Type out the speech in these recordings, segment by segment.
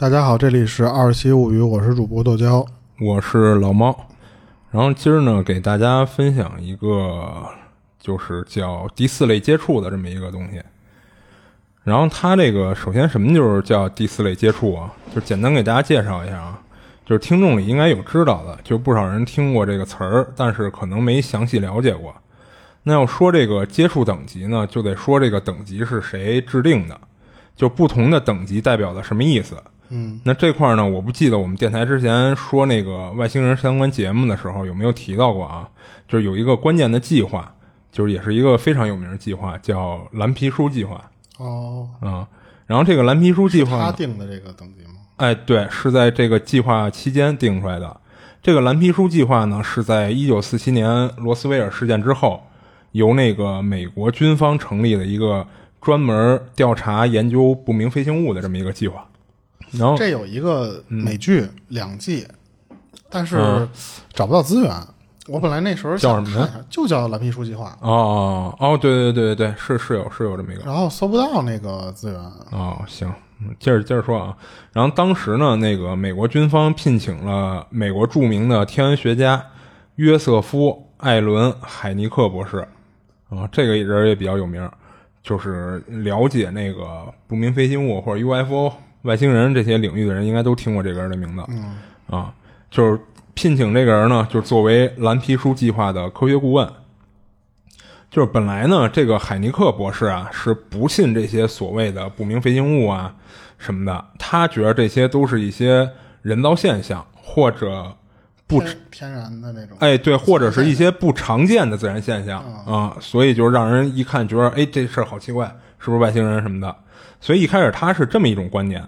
大家好，这里是二七物语，我是主播豆椒。我是老猫，然后今儿呢，给大家分享一个就是叫第四类接触的这么一个东西。然后它这个首先什么就是叫第四类接触啊？就简单给大家介绍一下啊，就是听众里应该有知道的，就不少人听过这个词儿，但是可能没详细了解过。那要说这个接触等级呢，就得说这个等级是谁制定的，就不同的等级代表的什么意思。嗯，那这块儿呢，我不记得我们电台之前说那个外星人相关节目的时候有没有提到过啊？就是有一个关键的计划，就是也是一个非常有名的计划，叫蓝皮书计划哦，啊。然后这个蓝皮书计划呢，他定的这个等级吗？哎，对，是在这个计划期间定出来的。这个蓝皮书计划呢，是在一九四七年罗斯威尔事件之后，由那个美国军方成立的一个专门调查研究不明飞行物的这么一个计划。然后这有一个美剧、两季，但是嗯找不到资源。我本来那时候叫什么就叫蓝皮书计划，哦哦哦，对对对对对，是是有是有这么一个然后搜不到那个资源。哦，行，嗯接着接着说啊。然后当时呢，那个美国军方聘请了美国著名的天文学家约瑟夫·艾伦·海尼克博士啊，这个人也比较有名，就是了解那个不明飞行物或者 UFO 外星人这些领域的人，应该都听过这个人的名字。嗯，啊，就是聘请这个人呢，就是作为蓝皮书计划的科学顾问。就是本来呢，这个海尼克博士啊是不信这些所谓的不明飞行物啊什么的，他觉得这些都是一些人造现象或者不天天然的那种。哎对，或者是一些不常见的自然现象啊，所以就让人一看觉得哎这事儿好奇怪，是不是外星人什么的？所以一开始他是这么一种观点，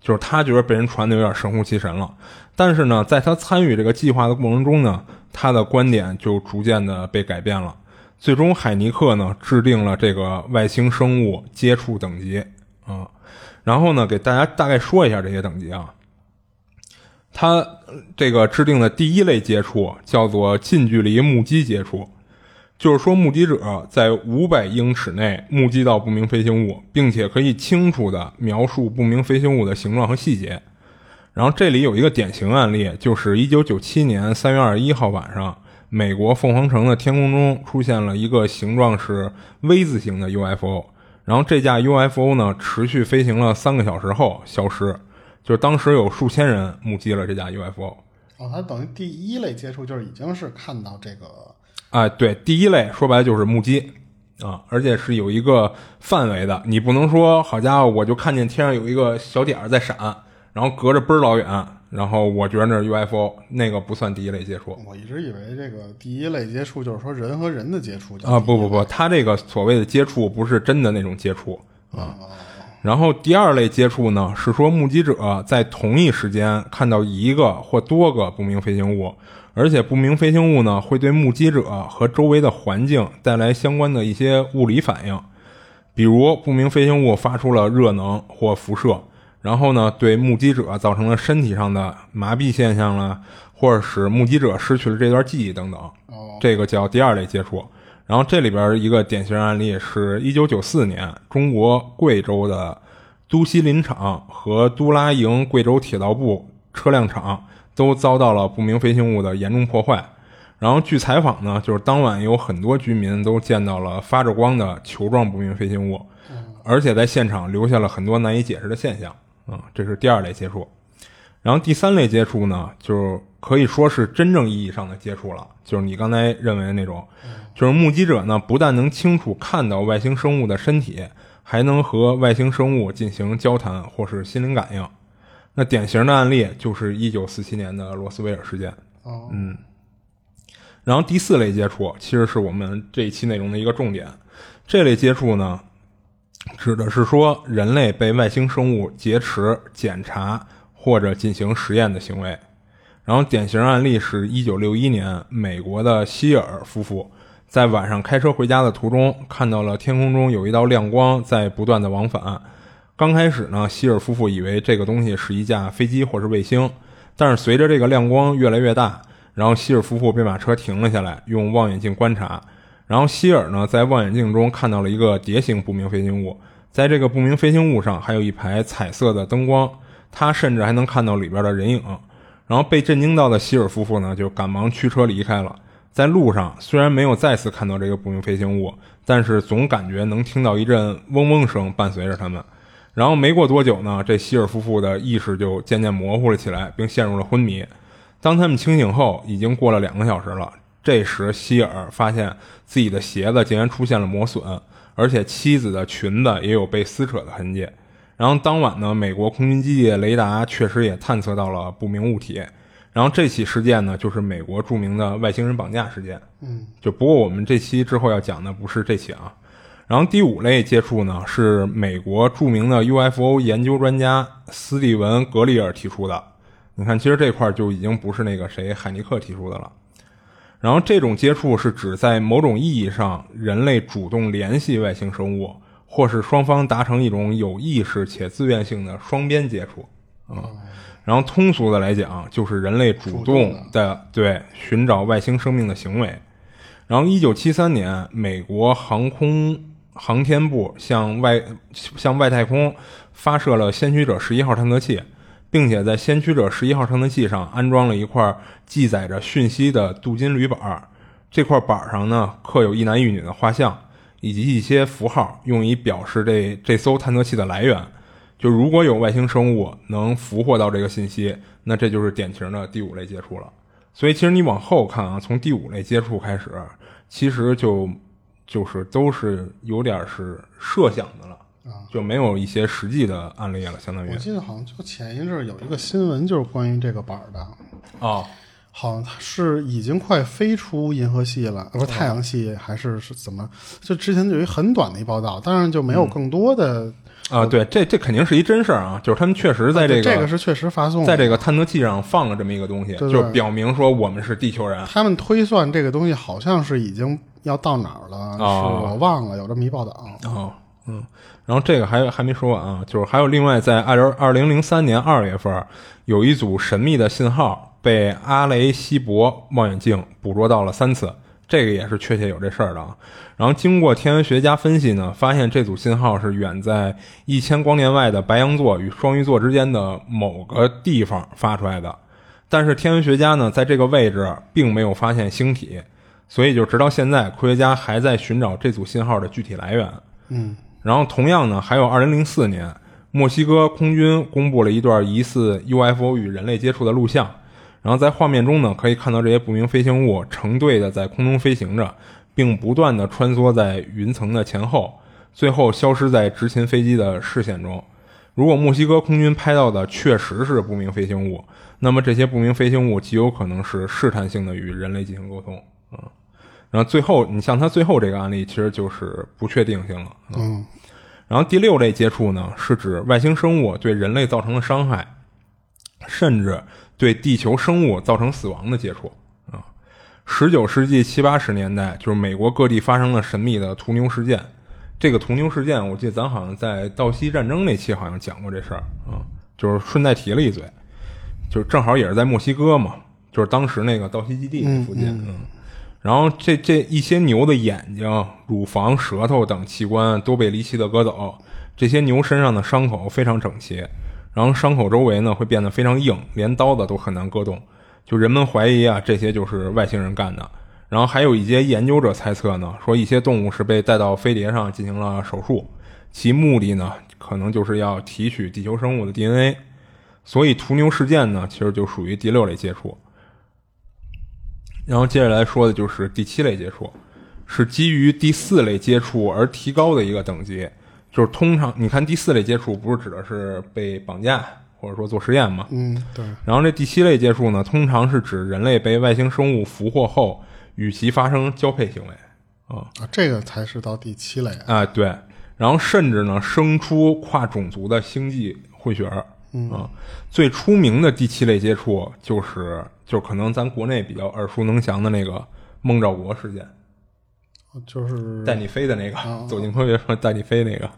就是他觉得被人传的有点神乎其神了。但是呢，在他参与这个计划的过程中呢，他的观点就逐渐的被改变了。最终，海尼克呢制定了这个外星生物接触等级啊，然后呢给大家大概说一下这些等级啊。他这个制定的第一类接触叫做近距离目击接触，就是说目击者在五百英尺内目击到不明飞行物，并且可以清楚地描述不明飞行物的形状和细节。然后这里有一个典型案例，就是一九九七年三月二十一号晚上，美国凤凰城的天空中出现了一个形状是 V 字形的 UFO。然后这架 UFO 呢，持续飞行了三个小时后消失，就是当时有数千人目击了这架 UFO。哦，它等于第一类接触就是已经是看到这个哎，对，第一类说白了就是目击啊，而且是有一个范围的，你不能说好家伙，我就看见天上有一个小点儿在闪，然后隔着倍儿老远，然后我觉得那是 UFO，那个不算第一类接触。我一直以为这个第一类接触就是说人和人的接触啊，不不不，他这个所谓的接触不是真的那种接触啊。然后第二类接触呢，是说目击者在同一时间看到一个或多个不明飞行物，而且不明飞行物呢会对目击者和周围的环境带来相关的一些物理反应，比如不明飞行物发出了热能或辐射，然后呢对目击者造成了身体上的麻痹现象了，或者使目击者失去了这段记忆等等。哦，这个叫第二类接触。然后这里边一个典型案例是一九九四年，中国贵州的都西林场和都拉营贵州铁道部车辆厂都遭到了不明飞行物的严重破坏。然后据采访呢，就是当晚有很多居民都见到了发着光的球状不明飞行物，而且在现场留下了很多难以解释的现象。啊、这是第二类接触。然后第三类接触呢，就是可以说是真正意义上的接触了，就是你刚才认为的那种，就是目击者呢不但能清楚看到外星生物的身体，还能和外星生物进行交谈或是心灵感应。那典型的案例就是一九四七年的罗斯威尔事件。哦，然后第四类接触其实是我们这一期内容的一个重点。这类接触呢，指的是说人类被外星生物劫持、检查或者进行实验的行为。然后典型案例是一九六一年美国的希尔夫妇在晚上开车回家的途中，看到了天空中有一道亮光在不断的往返。刚开始呢，希尔夫妇以为这个东西是一架飞机或是卫星，但是随着这个亮光越来越大，然后希尔夫妇便把车停了下来，用望远镜观察。然后希尔呢，在望远镜中看到了一个蝶形不明飞行物，在这个不明飞行物上还有一排彩色的灯光。他甚至还能看到里边的人影。然后被震惊到的希尔夫妇呢，就赶忙驱车离开了。在路上，虽然没有再次看到这个不明飞行物，但是总感觉能听到一阵嗡嗡声伴随着他们。然后没过多久呢，这希尔夫妇的意识就渐渐模糊了起来，并陷入了昏迷。当他们清醒后，已经过了两个小时了。这时，希尔发现自己的鞋子竟然出现了磨损，而且妻子的裙子也有被撕扯的痕迹。然后当晚呢，美国空军基地雷达确实也探测到了不明物体。然后这起事件呢，就是美国著名的外星人绑架事件。嗯，就不过我们这期之后要讲的不是这起啊。然后第五类接触呢，是美国著名的 UFO 研究专家斯蒂文·格里尔提出的。你看，其实这块就已经不是那个谁海尼克提出的了。然后这种接触是指在某种意义上，人类主动联系外星生物。或是双方达成一种有意识且自愿性的双边接触，啊，然后通俗的来讲，就是人类主动的对寻找外星生命的行为。然后，一九七三年，美国航空航天部向外向外太空发射了先驱者十一号探测器，并且在先驱者十一号探测器上安装了一块记载着讯息的镀金铝板，这块板上呢刻有一男一女的画像。以及一些符号，用以表示这这艘探测器的来源。就如果有外星生物能俘获到这个信息，那这就是典型的第五类接触了。所以，其实你往后看啊，从第五类接触开始，其实就就是都是有点是设想的了，啊就没有一些实际的案例了。相当于我记得好像就前一阵有一个新闻，就是关于这个板的啊。好像它是已经快飞出银河系了，不是太阳系还是是怎么？就之前有一很短的一报道，当然就没有更多的啊。对，这这肯定是一真事儿啊，就是他们确实在这个这个是确实发送，在这个探测器上放了这么一个东西，就表明说我们是地球人。他们推算这个东西好像是已经要到哪儿了，是我忘了有这么一报道。哦，嗯，然后这个还还没说完啊，就是还有另外在二零二零零三年二月份有一组神秘的信号。被阿雷西博望远镜捕捉到了三次，这个也是确切有这事儿的啊。然后经过天文学家分析呢，发现这组信号是远在一千光年外的白羊座与双鱼座之间的某个地方发出来的。但是天文学家呢，在这个位置并没有发现星体，所以就直到现在，科学家还在寻找这组信号的具体来源。嗯，然后同样呢，还有2004年，墨西哥空军公布了一段疑似 UFO 与人类接触的录像。然后在画面中呢，可以看到这些不明飞行物成对的在空中飞行着，并不断的穿梭在云层的前后，最后消失在执勤飞机的视线中。如果墨西哥空军拍到的确实是不明飞行物，那么这些不明飞行物极有可能是试探性的与人类进行沟通。嗯，然后最后你像他最后这个案例，其实就是不确定性了。嗯，然后第六类接触呢，是指外星生物对人类造成的伤害，甚至。对地球生物造成死亡的接触啊，十九世纪七八十年代，就是美国各地发生了神秘的屠牛事件。这个屠牛事件，我记得咱好像在道西战争那期好像讲过这事儿啊，就是顺带提了一嘴，就是正好也是在墨西哥嘛，就是当时那个道西基地附近。嗯，然后这这一些牛的眼睛、乳房、舌头等器官都被离奇的割走，这些牛身上的伤口非常整齐。然后伤口周围呢会变得非常硬，连刀子都很难割动。就人们怀疑啊，这些就是外星人干的。然后还有一些研究者猜测呢，说一些动物是被带到飞碟上进行了手术，其目的呢可能就是要提取地球生物的 DNA。所以屠牛事件呢，其实就属于第六类接触。然后接下来说的就是第七类接触，是基于第四类接触而提高的一个等级。就是通常你看第四类接触不是指的是被绑架或者说做实验吗？嗯，对。然后这第七类接触呢，通常是指人类被外星生物俘获后与其发生交配行为啊啊，这个才是到第七类啊。对，然后甚至呢生出跨种族的星际混血儿啊。最出名的第七类接触就是就可能咱国内比较耳熟能详的那个孟兆国事件。就是带你飞的那个，走进科学说带你飞那个，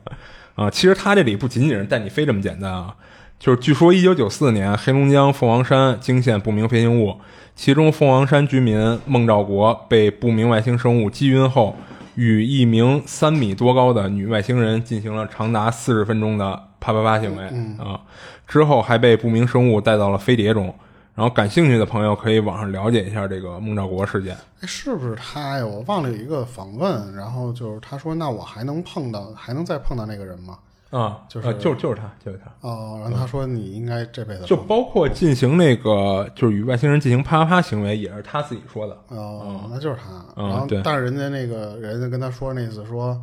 啊，其实他这里不仅仅是带你飞这么简单啊，就是据说一九九四年黑龙江凤凰山惊现不明飞行物，其中凤凰山居民孟兆国被不明外星生物击晕后，与一名三米多高的女外星人进行了长达四十分钟的啪啪啪行为啊，之后还被不明生物带到了飞碟中。然后感兴趣的朋友可以网上了解一下这个孟兆国事件。哎，是不是他呀？我忘了有一个访问，然后就是他说：“那我还能碰到，还能再碰到那个人吗？”啊，就是就就是他，就是他。哦，然后他说：“你应该这辈子就包括进行那个，就是与外星人进行啪啪啪行为，也是他自己说的。哦，那就是他。嗯然后对，但是人家那个人家跟他说那意思说，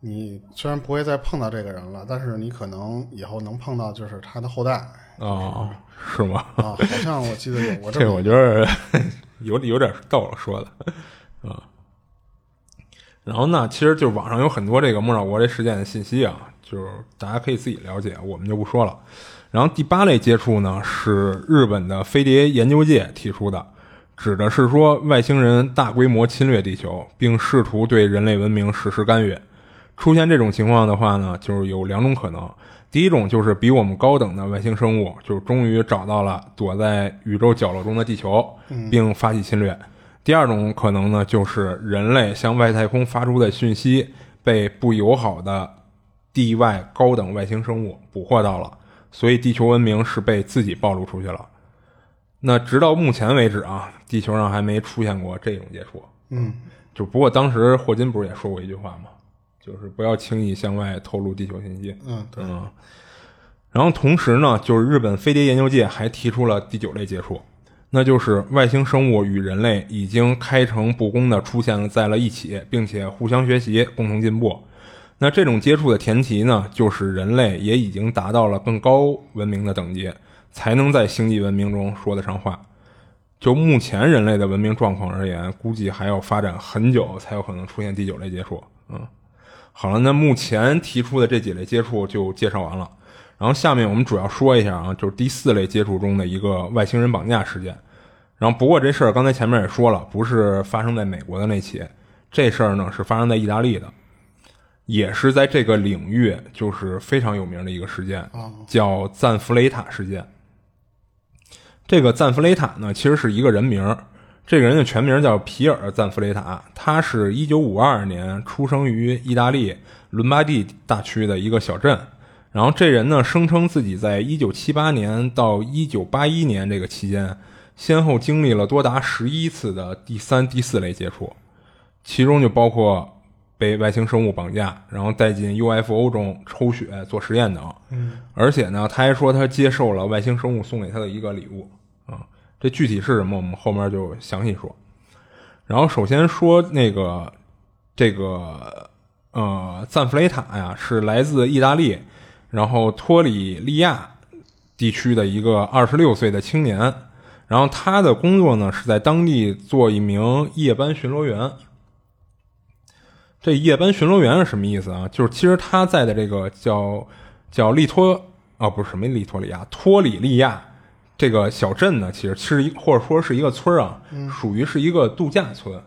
你虽然不会再碰到这个人了，但是你可能以后能碰到就是他的后代哦，是吗？啊。好像我记得有过这这我觉得 有有点逗了说的，啊。然后呢，其实就是网上有很多这个莫少国这事件的信息啊，就是大家可以自己了解，我们就不说了。然后第八类接触呢，是日本的飞碟研究界提出的，指的是说外星人大规模侵略地球，并试图对人类文明实施干预。出现这种情况的话呢，就是有两种可能。第一种就是比我们高等的外星生物，就是终于找到了躲在宇宙角落中的地球，并发起侵略。第二种可能呢，就是人类向外太空发出的讯息被不友好的地外高等外星生物捕获到了，所以地球文明是被自己暴露出去了。那直到目前为止啊，地球上还没出现过这种接触。嗯，就不过当时霍金不是也说过一句话吗？就是不要轻易向外透露地球信息。嗯，对，嗯，然后同时呢，就是日本飞碟研究界还提出了第九类接触，那就是外星生物与人类已经开诚布公的出现了在了一起，并且互相学习，共同进步。那这种接触的前提呢，就是人类也已经达到了更高文明的等级，才能在星际文明中说得上话。就目前人类的文明状况而言，估计还要发展很久才有可能出现第九类接触。嗯，好了，那目前提出的这几类接触就介绍完了。然后下面我们主要说一下啊，就是第四类接触中的一个外星人绑架事件。然后不过这事儿刚才前面也说了，不是发生在美国的那起，这事儿呢是发生在意大利的，也是在这个领域就是非常有名的一个事件，叫赞弗雷塔事件。这个赞弗雷塔呢，其实是一个人名儿，这个人的全名叫皮尔·赞弗雷塔，他是一九五二年出生于意大利伦巴第大区的一个小镇。然后这人呢，声称自己在一九七八年到一九八一年这个期间，先后经历了多达十一次的第三、第四类接触，其中就包括被外星生物绑架，然后带进 UFO 中抽血做实验等。嗯，而且呢，他还说他接受了外星生物送给他的一个礼物啊。这具体是什么，我们后面就详细说。然后首先说那个这个呃赞弗雷塔呀，是来自意大利。然后托里利亚地区的一个二十六岁的青年，然后他的工作呢是在当地做一名夜班巡逻员。这夜班巡逻员是什么意思啊？就是其实他在的这个叫叫利托啊，不是什么利托里亚，托里利亚这个小镇呢，其实是一或者说是一个村啊，属于是一个度假村。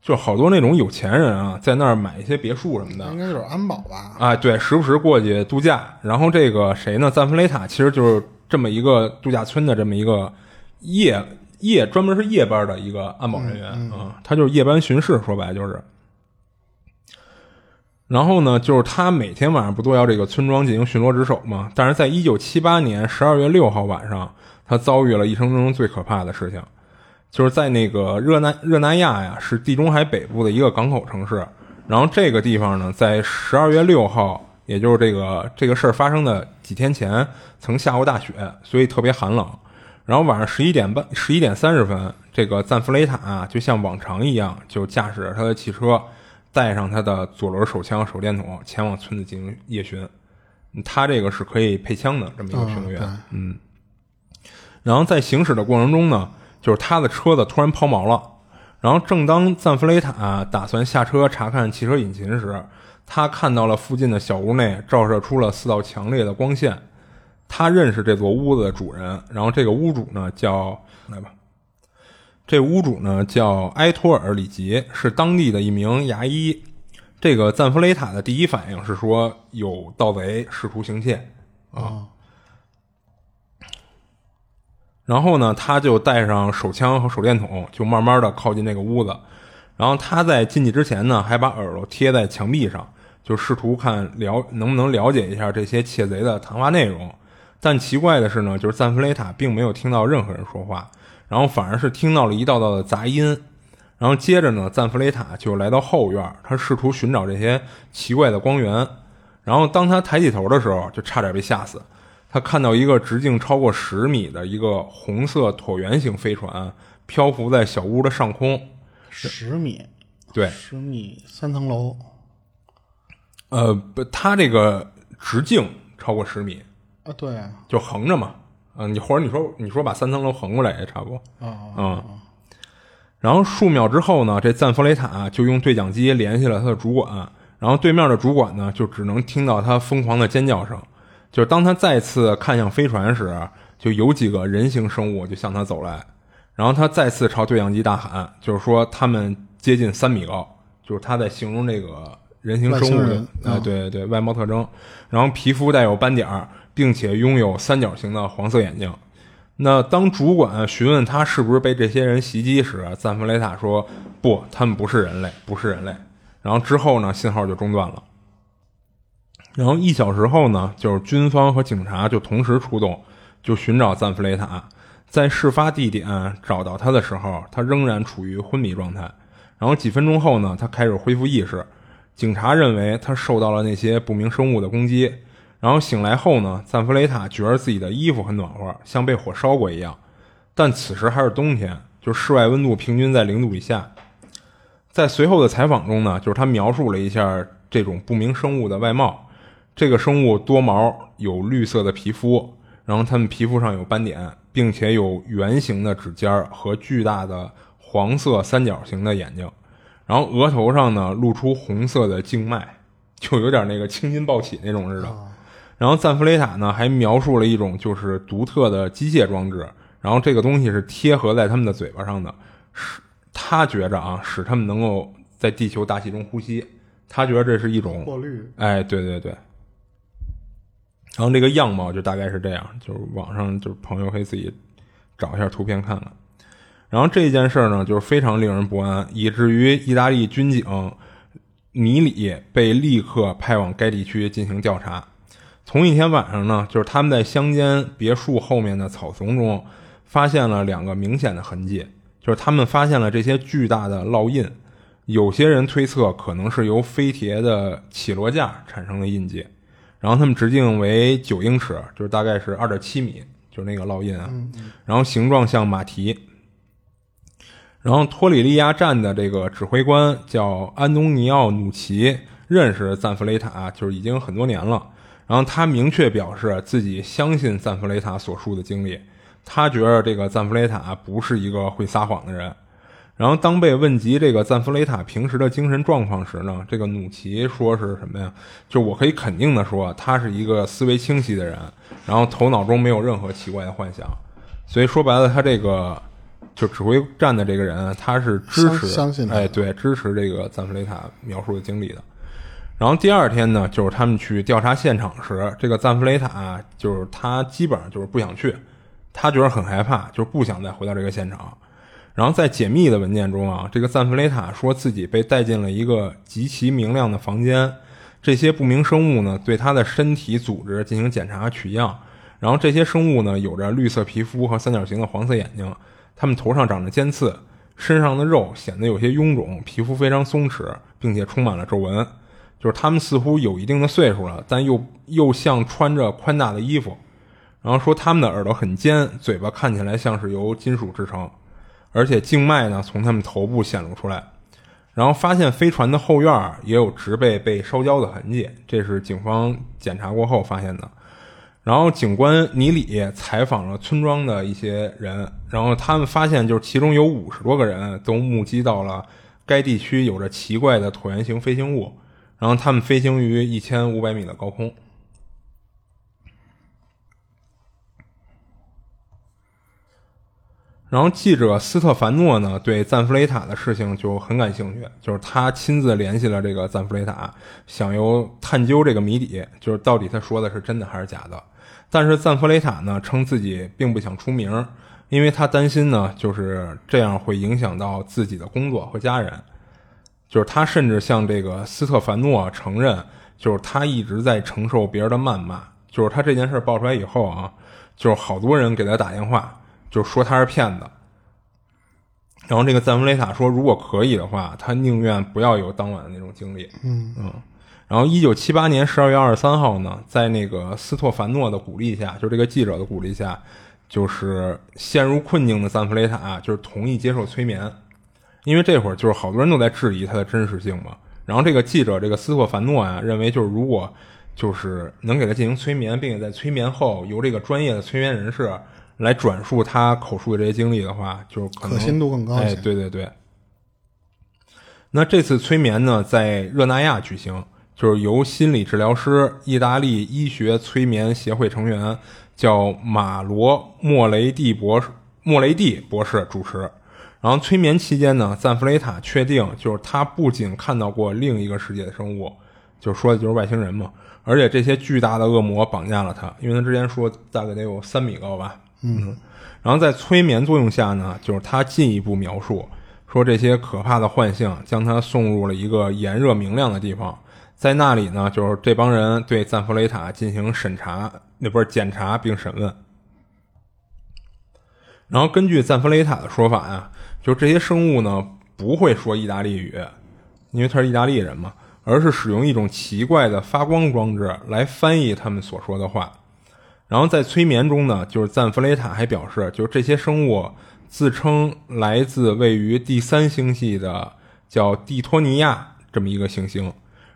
就好多那种有钱人啊，在那儿买一些别墅什么的，应该就是安保吧？啊，对，时不时过去度假。然后这个谁呢？赞弗雷塔其实就是这么一个度假村的这么一个夜夜专门是夜班的一个安保人员啊，他就是夜班巡视，说白了就是。然后呢，就是他每天晚上不都要这个村庄进行巡逻值守吗？但是在一九七八年十二月六号晚上，他遭遇了一生中最可怕的事情。就是在那个热那热那亚呀，是地中海北部的一个港口城市。然后这个地方呢，在十二月六号，也就是这个这个事儿发生的几天前，曾下过大雪，所以特别寒冷。然后晚上十一点半、十一点三十分，这个赞弗雷塔啊，就像往常一样，就驾驶着他的汽车，带上他的左轮手枪、手电筒，前往村子进行夜巡。他这个是可以配枪的这么一个巡逻员，嗯。然后在行驶的过程中呢。就是他的车子突然抛锚了，然后正当赞弗雷塔打算下车查看汽车引擎时，他看到了附近的小屋内照射出了四道强烈的光线。他认识这座屋子的主人，然后这个屋主呢叫来吧，这屋主呢叫埃托尔里吉，是当地的一名牙医。这个赞弗雷塔的第一反应是说有盗贼试图行窃啊。然后呢，他就带上手枪和手电筒，就慢慢的靠近那个屋子。然后他在进去之前呢，还把耳朵贴在墙壁上，就试图看了能不能了解一下这些窃贼的谈话内容。但奇怪的是呢，就是赞弗雷塔并没有听到任何人说话，然后反而是听到了一道道的杂音。然后接着呢，赞弗雷塔就来到后院，他试图寻找这些奇怪的光源。然后当他抬起头的时候，就差点被吓死。他看到一个直径超过十米的一个红色椭圆形飞船漂浮在小屋的上空，十米，对，十米三层楼。呃，不，它这个直径超过十米啊，对，就横着嘛。嗯，你或者你说你说把三层楼横过来也差不多。啊，嗯。然后数秒之后呢，这赞弗雷塔就用对讲机联系了他的主管，然后对面的主管呢就只能听到他疯狂的尖叫声。就是当他再次看向飞船时，就有几个人形生物就向他走来，然后他再次朝对讲机大喊，就是说他们接近三米高，就是他在形容这个人形生物的，哎，对对对，外貌特征，然后皮肤带有斑点，并且拥有三角形的黄色眼睛。那当主管询问他是不是被这些人袭击时，赞弗雷塔说不，他们不是人类，不是人类。然后之后呢，信号就中断了。然后一小时后呢，就是军方和警察就同时出动，就寻找赞弗雷塔。在事发地点找到他的时候，他仍然处于昏迷状态。然后几分钟后呢，他开始恢复意识。警察认为他受到了那些不明生物的攻击。然后醒来后呢，赞弗雷塔觉得自己的衣服很暖和，像被火烧过一样。但此时还是冬天，就室外温度平均在零度以下。在随后的采访中呢，就是他描述了一下这种不明生物的外貌。这个生物多毛，有绿色的皮肤，然后它们皮肤上有斑点，并且有圆形的指尖和巨大的黄色三角形的眼睛，然后额头上呢露出红色的静脉，就有点那个青筋暴起那种似的。然后赞弗雷塔呢还描述了一种就是独特的机械装置，然后这个东西是贴合在他们的嘴巴上的，使他觉着啊使他们能够在地球大气中呼吸，他觉得这是一种过滤。哎，对对对。然后这个样貌就大概是这样，就是网上就是朋友可以自己找一下图片看看。然后这件事呢，就是非常令人不安，以至于意大利军警米里被立刻派往该地区进行调查。同一天晚上呢，就是他们在乡间别墅后面的草丛中发现了两个明显的痕迹，就是他们发现了这些巨大的烙印，有些人推测可能是由飞碟的起落架产生的印记。然后它们直径为九英尺，就是大概是二点七米，就是那个烙印啊。然后形状像马蹄。然后托里利亚站的这个指挥官叫安东尼奥努奇，认识赞弗雷塔，就是已经很多年了。然后他明确表示自己相信赞弗雷塔所述的经历，他觉得这个赞弗雷塔不是一个会撒谎的人。然后，当被问及这个赞弗雷塔平时的精神状况时呢，这个努奇说是什么呀？就我可以肯定的说，他是一个思维清晰的人，然后头脑中没有任何奇怪的幻想。所以说白了，他这个就指挥站的这个人，他是支持相信，哎，对，支持这个赞弗雷塔描述的经历的。然后第二天呢，就是他们去调查现场时，这个赞弗雷塔就是他基本上就是不想去，他觉得很害怕，就是不想再回到这个现场。然后在解密的文件中啊，这个赞弗雷塔说自己被带进了一个极其明亮的房间，这些不明生物呢对他的身体组织进行检查取样，然后这些生物呢有着绿色皮肤和三角形的黄色眼睛，它们头上长着尖刺，身上的肉显得有些臃肿，皮肤非常松弛，并且充满了皱纹，就是他们似乎有一定的岁数了，但又又像穿着宽大的衣服，然后说他们的耳朵很尖，嘴巴看起来像是由金属制成。而且静脉呢从他们头部显露出来，然后发现飞船的后院也有植被被烧焦的痕迹，这是警方检查过后发现的。然后警官尼里采访了村庄的一些人，然后他们发现就是其中有五十多个人都目击到了该地区有着奇怪的椭圆形飞行物，然后他们飞行于一千五百米的高空。然后记者斯特凡诺呢，对赞弗雷塔的事情就很感兴趣，就是他亲自联系了这个赞弗雷塔，想由探究这个谜底，就是到底他说的是真的还是假的。但是赞弗雷塔呢，称自己并不想出名，因为他担心呢，就是这样会影响到自己的工作和家人。就是他甚至向这个斯特凡诺承认，就是他一直在承受别人的谩骂。就是他这件事爆出来以后啊，就是好多人给他打电话，就说他是骗子。然后这个赞弗雷塔说，如果可以的话，他宁愿不要有当晚的那种经历。嗯嗯。然后，一九七八年十二月二十三号呢，在那个斯托凡诺的鼓励下，就这个记者的鼓励下，就是陷入困境的赞弗雷塔就是同意接受催眠，因为这会儿就是好多人都在质疑它的真实性嘛。然后这个记者这个斯托凡诺啊，认为就是如果就是能给他进行催眠，并且在催眠后由这个专业的催眠人士来转述他口述的这些经历的话，就可信度更高哎，对对对。那这次催眠呢，在热那亚举行。就是由心理治疗师、意大利医学催眠协会成员叫马罗莫雷蒂博士莫雷蒂博士主持。然后催眠期间呢，赞弗雷塔确定就是他不仅看到过另一个世界的生物，就说的就是外星人嘛，而且这些巨大的恶魔绑架了他，因为他之前说大概得有三米高吧。嗯。然后在催眠作用下呢，就是他进一步描述说这些可怕的幻象将他送入了一个炎热明亮的地方。在那里呢，就是这帮人对赞弗雷塔进行审查，那不是检查并审问。然后根据赞弗雷塔的说法呀，就这些生物呢不会说意大利语，因为他是意大利人嘛，而是使用一种奇怪的发光装置来翻译他们所说的话。然后在催眠中呢，就是赞弗雷塔还表示，就是这些生物自称来自位于第三星系的叫蒂托尼亚这么一个行星。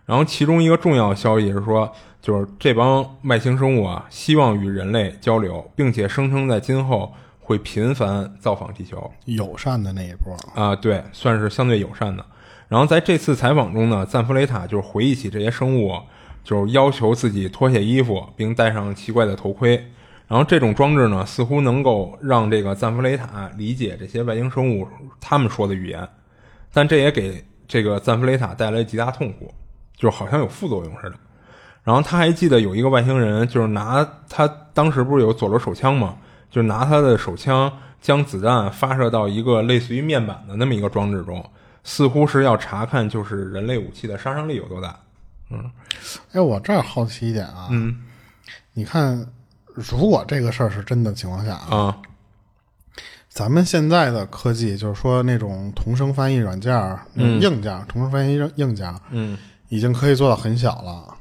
然后，其中一个重要消息是说，就是这帮外星生物啊，希望与人类交流，并且声称在今后会频繁造访地球。友善的那一波啊，对，算是相对友善的。然后在这次采访中呢，赞弗雷塔就是回忆起这些生物，就是要求自己脱下衣服，并戴上奇怪的头盔。然后这种装置呢，似乎能够让这个赞弗雷塔理解这些外星生物他们说的语言，但这也给这个赞弗雷塔带来极大痛苦。就好像有副作用似的，然后他还记得有一个外星人，就是拿他当时不是有左轮手枪吗？就拿他的手枪将子弹发射到一个类似于面板的那么一个装置中，似乎是要查看就是人类武器的杀伤力有多大。嗯，哎，我这儿好奇一点啊，嗯，你看，如果这个事儿是真的情况下啊。咱们现在的科技，就是说那种同声翻译软件嗯硬件，同声翻译硬件，嗯，已经可以做到很小了。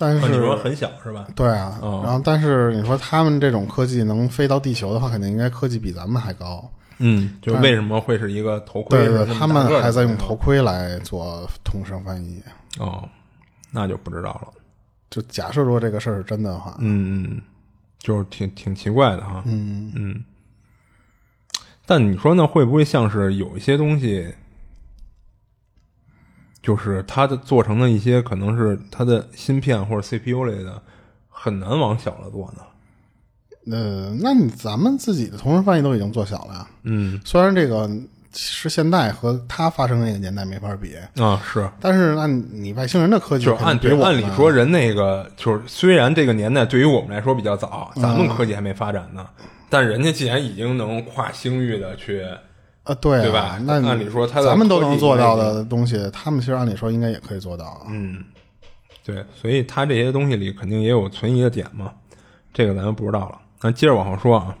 但是你说很小是吧？对啊，然后但是你说他们这种科技能飞到地球的话，肯定应该科技比咱们还高。嗯，就为什么会是一个头盔？对对，他们还在用头盔来做同声翻译。哦，那就不知道了。就假设说这个事儿是真的话，嗯嗯，就是挺挺奇怪的哈。嗯嗯。但你说那会不会像是有一些东西，就是它的做成的一些可能是它的芯片或者 CPU 类的，很难往小了做呢？呃，那你咱们自己的同时翻译都已经做小了呀。嗯，虽然这个是现代和它发生那个年代没法比啊，是，但是按你外星人的科技，就是按对按理说人那个就是虽然这个年代对于我们来说比较早，咱们科技还没发展呢。但人家既然已经能跨星域的去，啊，对，对吧？那按理说，他咱们都能做到的东西，他们其实按理说应该也可以做到。嗯，对，所以他这些东西里肯定也有存疑的点嘛，这个咱们不知道了。那接着往后说啊，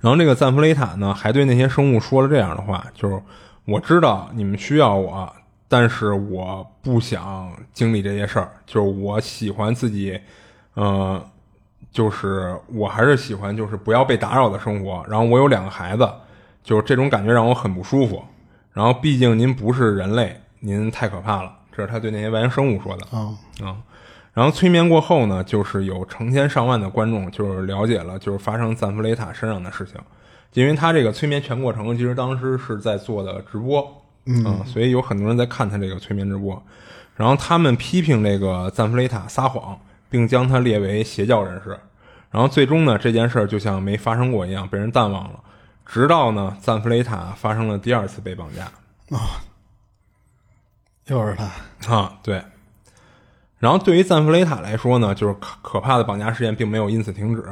然后这个赞弗雷塔呢，还对那些生物说了这样的话，就是我知道你们需要我，但是我不想经历这些事儿，就是我喜欢自己，嗯。就是我还是喜欢就是不要被打扰的生活，然后我有两个孩子，就是这种感觉让我很不舒服。然后毕竟您不是人类，您太可怕了。这是他对那些外星生物说的啊啊。然后催眠过后呢，就是有成千上万的观众就是了解了就是发生赞弗雷塔身上的事情，因为他这个催眠全过程其实当时是在做的直播，嗯，所以有很多人在看他这个催眠直播。然后他们批评这个赞弗雷塔撒谎。并将他列为邪教人士，然后最终呢，这件事儿就像没发生过一样，被人淡忘了。直到呢，赞弗雷塔发生了第二次被绑架啊，又是他啊，对。然后对于赞弗雷塔来说呢，就是可可怕的绑架事件并没有因此停止。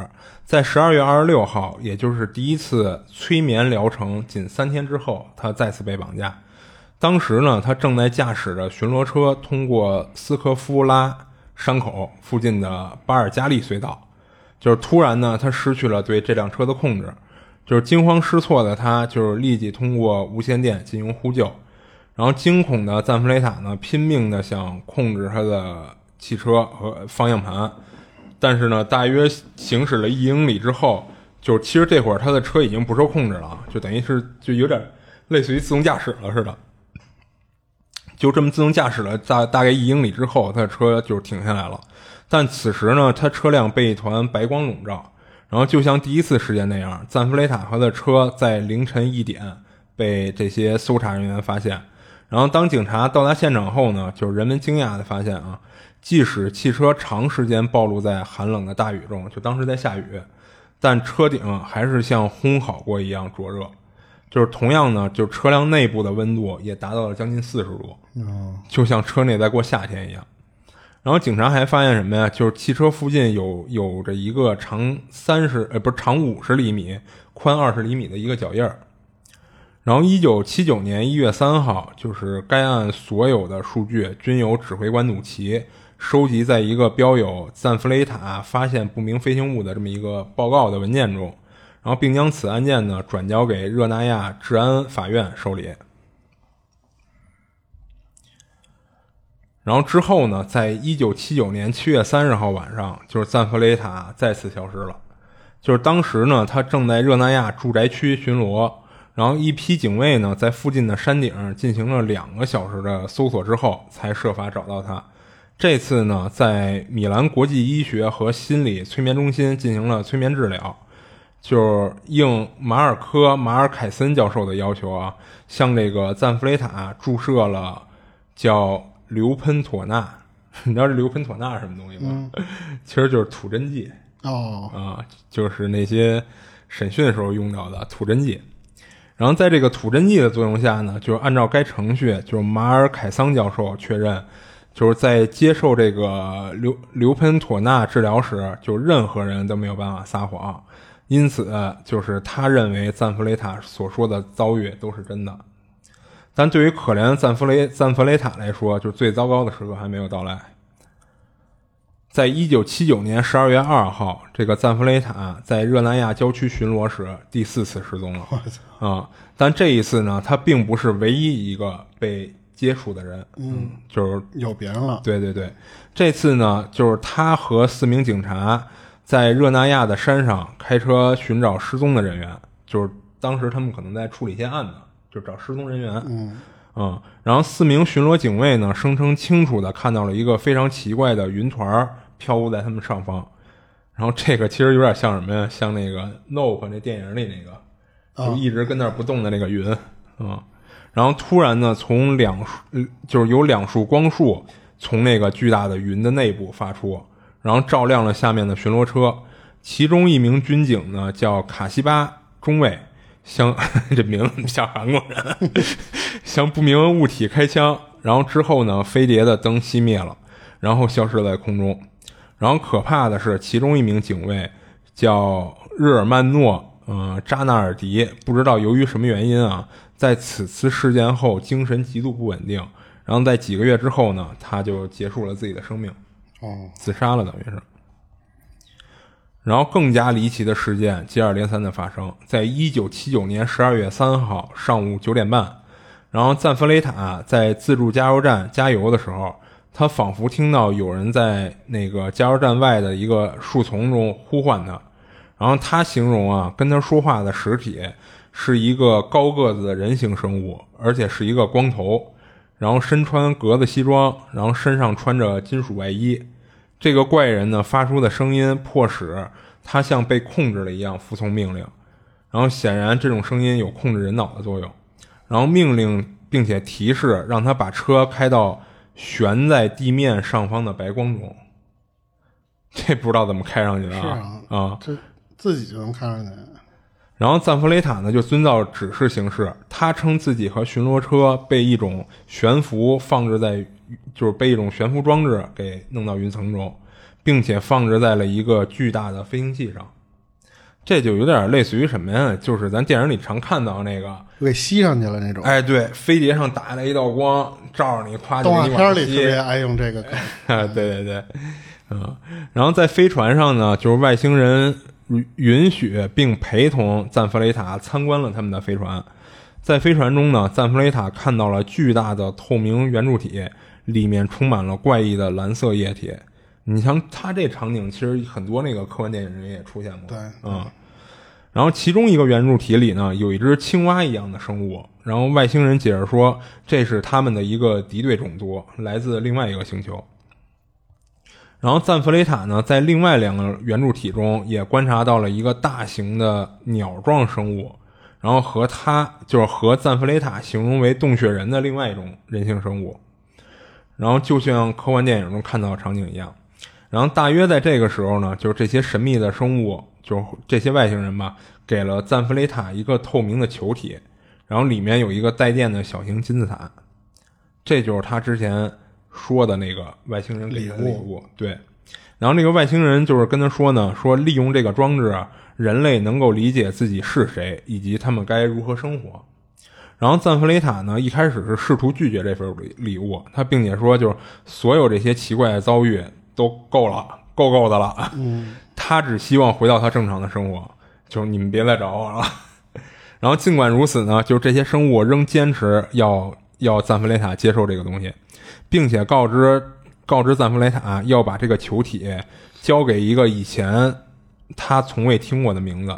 在十二月二十六号，也就是第一次催眠疗程仅三天之后，他再次被绑架。当时呢，他正在驾驶着巡逻车通过斯科夫拉山口附近的巴尔加利隧道，就是突然呢，他失去了对这辆车的控制，就是惊慌失措的他，就是立即通过无线电进行呼救。然后惊恐的赞弗雷塔呢，拼命的想控制他的汽车和方向盘，但是呢，大约行驶了一英里之后，就其实这会儿他的车已经不受控制了，就等于是就有点类似于自动驾驶了似的。就这么自动驾驶了大大概一英里之后，他的车就停下来了。但此时呢，他车辆被一团白光笼罩，然后就像第一次事件那样，赞弗雷塔和的车在凌晨一点被这些搜查人员发现。然后当警察到达现场后呢，就是人们惊讶的发现啊，即使汽车长时间暴露在寒冷的大雨中，就当时在下雨，但车顶还是像烘烤过一样灼热。就是同样呢，就车辆内部的温度也达到了将近四十度，就像车内在过夏天一样。然后警察还发现什么呀？就是汽车附近有有着一个长三十呃不是长五十厘米、宽二十厘米的一个脚印儿。然后一九七九年一月三号，就是该案所有的数据均由指挥官努奇收集在一个标有赞弗雷塔发现不明飞行物的这么一个报告的文件中。然后，并将此案件呢转交给热那亚治安法院受理。然后之后呢，在一九七九年七月三十号晚上，就是赞弗雷塔再次消失了。就是当时呢，他正在热那亚住宅区巡逻，然后一批警卫呢在附近的山顶进行了两个小时的搜索之后，才设法找到他。这次呢，在米兰国际医学和心理催眠中心进行了催眠治疗。就是应马尔科·马尔凯森教授的要求啊，向这个赞弗雷塔注射了叫硫喷妥钠。你知道这硫喷妥钠是什么东西吗？其实就是吐真剂哦啊，就是那些审讯的时候用到的吐真剂。然后在这个吐真剂的作用下呢，就是按照该程序，就是马尔凯桑教授确认，就是在接受这个硫硫喷妥钠治疗时，就任何人都没有办法撒谎。因此，就是他认为赞弗雷塔所说的遭遇都是真的。但对于可怜的赞弗雷赞弗雷塔来说，就最糟糕的时刻还没有到来。在一九七九年十二月二号，这个赞弗雷塔在热那亚郊区巡逻时第四次失踪了。啊！但这一次呢，他并不是唯一一个被接触的人。嗯，就是有别人了。对对对，这次呢，就是他和四名警察。在热那亚的山上开车寻找失踪的人员，就是当时他们可能在处理一些案子，就找失踪人员。嗯嗯，然后四名巡逻警卫呢，声称清楚的看到了一个非常奇怪的云团飘浮在他们上方。然后这个其实有点像什么呀？像那个《Nope》那电影里那个，就一直跟那儿不动的那个云。嗯，然后突然呢，从两就是有两束光束从那个巨大的云的内部发出。然后照亮了下面的巡逻车，其中一名军警呢叫卡西巴中尉，向 这名字像韩国人，向不明物体开枪。然后之后呢，飞碟的灯熄灭了，然后消失在空中。然后可怕的是，其中一名警卫叫日尔曼诺，嗯，扎纳尔迪，不知道由于什么原因啊，在此次事件后精神极度不稳定。然后在几个月之后呢，他就结束了自己的生命。哦，自杀了，等于是。然后更加离奇的事件接二连三的发生，在一九七九年十二月三号上午九点半，然后赞弗雷塔在自助加油站加油的时候，他仿佛听到有人在那个加油站外的一个树丛中呼唤他。然后他形容啊，跟他说话的实体是一个高个子的人形生物，而且是一个光头。然后身穿格子西装，然后身上穿着金属外衣。这个怪人呢发出的声音迫使他像被控制了一样服从命令。然后显然这种声音有控制人脑的作用。然后命令并且提示让他把车开到悬在地面上方的白光中。这不知道怎么开上去的啊？啊，这自己就能开上去。然后赞弗雷塔呢就遵照指示行事，他称自己和巡逻车被一种悬浮放置在，就是被一种悬浮装置给弄到云层中，并且放置在了一个巨大的飞行器上。这就有点类似于什么呀？就是咱电影里常看到那个，给吸上去了那种。哎，对，飞碟上打下来一道光，照着你，夸动画片里特别爱用这个 对对对，嗯，然后在飞船上呢，就是外星人允许并陪同赞弗雷塔参观了他们的飞船。在飞船中呢，赞弗雷塔看到了巨大的透明圆柱体，里面充满了怪异的蓝色液体。你像它这场景，其实很多那个科幻电影里也出现过。对，嗯。然后其中一个圆柱体里呢，有一只青蛙一样的生物。然后外星人解释说，这是他们的一个敌对种族，来自另外一个星球。然后赞弗雷塔呢，在另外两个圆柱体中也观察到了一个大型的鸟状生物。然后和它就是和赞弗雷塔形容为洞穴人的另外一种人形生物，然后就像科幻电影中看到的场景一样，然后大约在这个时候呢，就是这些神秘的生物，就这些外星人吧，给了赞弗雷塔一个透明的球体，然后里面有一个带电的小型金字塔，这就是他之前说的那个外星人给的礼物。对，然后那个外星人就是跟他说呢，说利用这个装置啊。人类能够理解自己是谁，以及他们该如何生活。然后赞弗雷塔呢，一开始是试图拒绝这份礼礼物，他并且说，就是所有这些奇怪的遭遇都够了，够够的了。嗯，他只希望回到他正常的生活，就是你们别再找我了。然后尽管如此呢，就是这些生物仍坚持要要赞弗雷塔接受这个东西，并且告知告知赞弗雷塔要把这个球体交给一个以前。他从未听过的名字，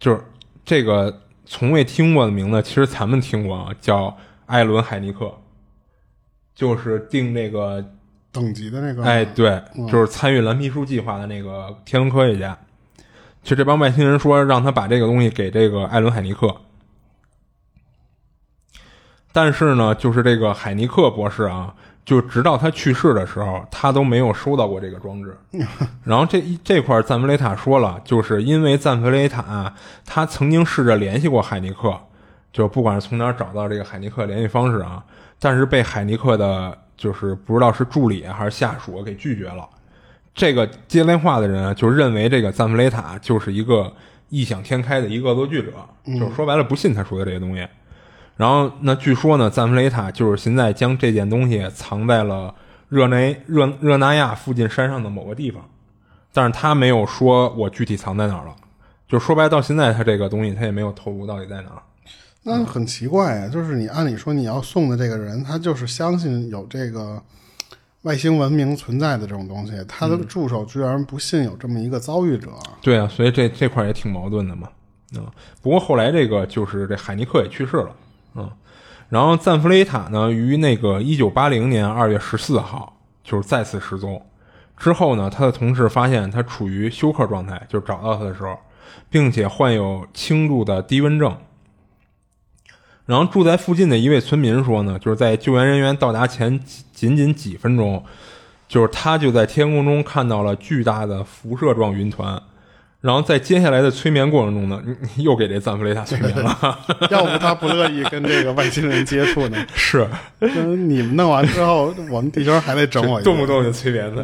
就是这个从未听过的名字。其实咱们听过啊，叫艾伦·海尼克，就是定那个等级的那个。哎，对，就是参与蓝皮书计划的那个 天文科学家。就这帮外星人说让他把这个东西给这个艾伦·海尼克，但是呢，就是这个海尼克博士啊。就直到他去世的时候，他都没有收到过这个装置。然后这这块赞弗雷塔说了，就是因为赞弗雷塔他曾经试着联系过海尼克，就不管是从哪找到这个海尼克联系方式啊，但是被海尼克的，就是不知道是助理还是下属给拒绝了。这个接电话的人就认为这个赞弗雷塔就是一个异想天开的一个恶作剧者，就是说白了不信他说的这些东西。然后，那据说呢，赞弗雷塔就是现在将这件东西藏在了热内热热那亚附近山上的某个地方，但是他没有说我具体藏在哪儿了。就说白，到现在他这个东西他也没有透露到底在哪儿。那很奇怪啊，就是你按理说你要送的这个人，他就是相信有这个外星文明存在的这种东西，他的助手居然不信有这么一个遭遇者。对啊，所以这这块也挺矛盾的嘛。嗯，不过后来这个就是这海尼克也去世了。嗯，然后赞弗雷塔呢，于那个一九八零年二月十四号就是再次失踪。之后呢，他的同事发现他处于休克状态，就找到他的时候，并且患有轻度的低温症。然后住在附近的一位村民说呢，就是在救援人员到达前仅仅几分钟，就是他就在天空中看到了巨大的辐射状云团。然后在接下来的催眠过程中呢，你又给这赞弗雷塔催眠了。要不他不乐意跟这个外星人接触呢？是，你们弄完之后，我们地球还得整我，动不动就催眠他，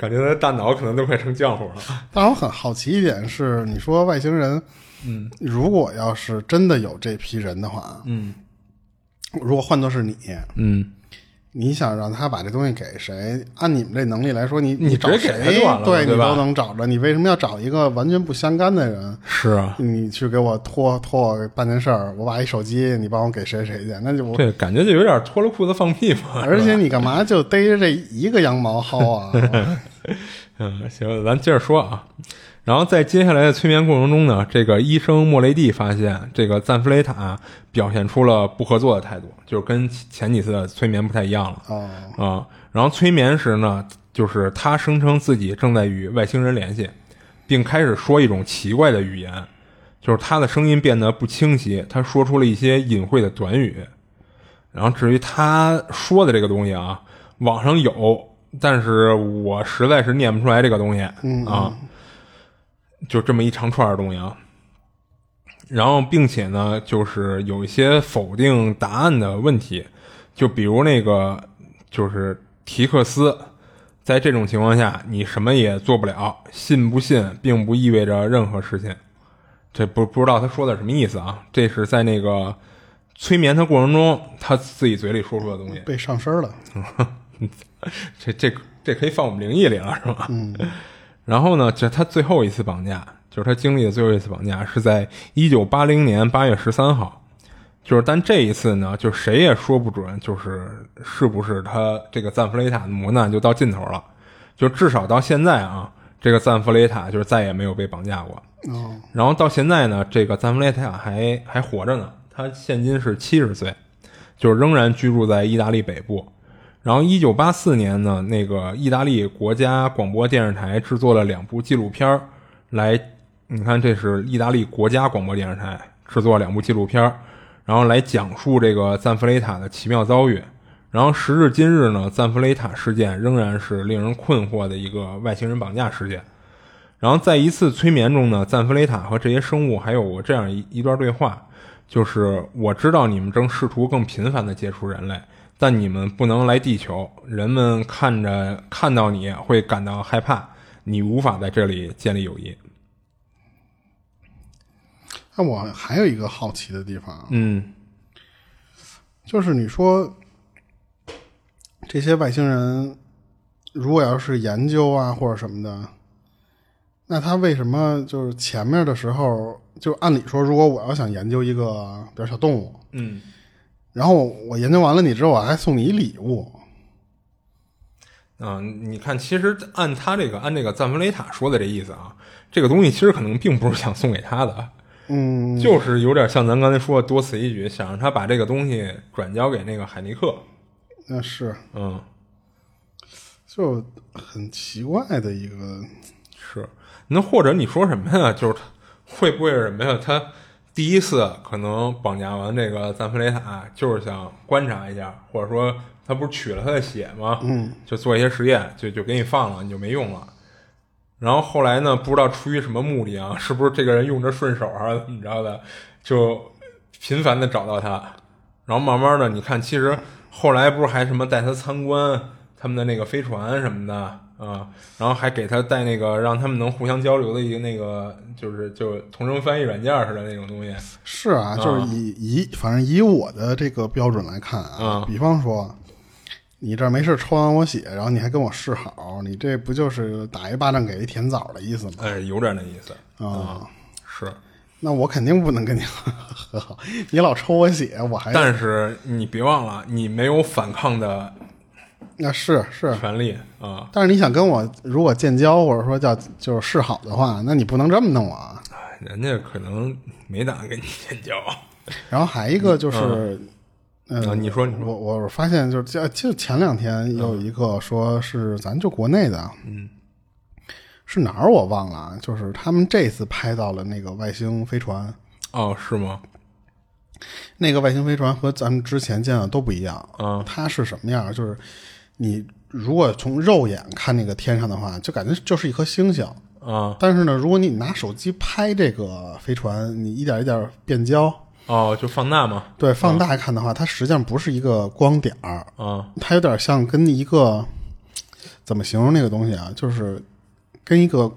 感觉他大脑可能都快成浆糊了。但我很好奇一点是，你说外星人，嗯，如果要是真的有这批人的话，嗯，如果换作是你，嗯。你想让他把这东西给谁？按你们这能力来说，你你找谁？对你都能找着。你为什么要找一个完全不相干的人？是啊，你去给我托托我办件事儿，我把一手机，你帮我给谁谁去？那就对，感觉就有点脱了裤子放屁嘛。而且你干嘛就逮着这一个羊毛薅啊？嗯，行，咱接着说啊。然后在接下来的催眠过程中呢，这个医生莫雷蒂发现，这个赞弗雷塔表现出了不合作的态度，就是跟前几次的催眠不太一样了。啊，然后催眠时呢，就是他声称自己正在与外星人联系，并开始说一种奇怪的语言，就是他的声音变得不清晰，他说出了一些隐晦的短语。然后至于他说的这个东西啊，网上有，但是我实在是念不出来这个东西啊。就这么一长串的东西啊，然后并且呢，就是有一些否定答案的问题，就比如那个就是提克斯在这种情况下，你什么也做不了。信不信，并不意味着任何事情。这不不知道他说的什么意思啊？这是在那个催眠他过程中，他自己嘴里说出的东西。被上身了，这这这可以放我们灵异里了，是吧？嗯。然后呢，这他最后一次绑架，就是他经历的最后一次绑架，是在一九八零年八月十三号。就是，但这一次呢，就谁也说不准，就是是不是他这个赞弗雷塔的磨难就到尽头了。就至少到现在啊，这个赞弗雷塔就是再也没有被绑架过。哦。然后到现在呢，这个赞弗雷塔还还活着呢，他现今是七十岁，就是仍然居住在意大利北部。然后一九八四年呢，那个意大利国家广播电视台制作了两部纪录片来，你看这是意大利国家广播电视台制作两部纪录片然后来讲述这个赞弗雷塔的奇妙遭遇，然后时至今日呢，赞弗雷塔事件仍然是令人困惑的一个外星人绑架事件。然后在一次催眠中呢，赞弗雷塔和这些生物还有过这样一一段对话，就是我知道你们正试图更频繁地接触人类，但你们不能来地球，人们看着看到你会感到害怕，你无法在这里建立友谊。那我还有一个好奇的地方，嗯，就是你说这些外星人，如果要是研究啊或者什么的，那他为什么就是前面的时候，就按理说，如果我要想研究一个比如小动物，嗯，然后我研究完了你之后，我还送你一礼物，啊，你看，其实按他这个按这个赞弗雷塔说的这意思啊，这个东西其实可能并不是想送给他的。嗯，就是有点像咱刚才说的，多此一举，想让他把这个东西转交给那个海尼克。那是，嗯，就很奇怪的一个。是，那或者你说什么呀？就是会不会是什么呀？他第一次可能绑架完这个赞弗雷塔，就是想观察一下，或者说他不是取了他的血吗？嗯，就做一些实验，就就给你放了，你就没用了。然后后来呢？不知道出于什么目的啊？是不是这个人用着顺手啊？怎么着的？就频繁的找到他，然后慢慢的，你看，其实后来不是还什么带他参观他们的那个飞船什么的啊？然后还给他带那个让他们能互相交流的一个那个，就是就同声翻译软件似的那种东西。是啊，就是以以反正以我的这个标准来看啊，比方说。你这没事抽完我血，然后你还跟我示好，你这不就是打一巴掌给一甜枣的意思吗？哎，有点那意思啊。是，那我肯定不能跟你 和好。你老抽我血，我还……但是你别忘了，你没有反抗的，那是是权利啊。但是你想跟我如果建交，或者说叫就是示好的话，那你不能这么弄我啊。人家可能没打算跟你建交。然后还一个就是。嗯，你说，我我发现就是就就前两天有一个说是咱就国内的，嗯，是哪儿我忘了，就是他们这次拍到了那个外星飞船，哦，是吗？那个外星飞船和咱们之前见的都不一样，嗯，它是什么样？就是你如果从肉眼看那个天上的话，就感觉就是一颗星星，啊，但是呢，如果你拿手机拍这个飞船，你一点一点变焦。哦，就放大嘛？对，放大看的话，它实际上不是一个光点儿啊，它有点像跟一个怎么形容那个东西啊？就是跟一个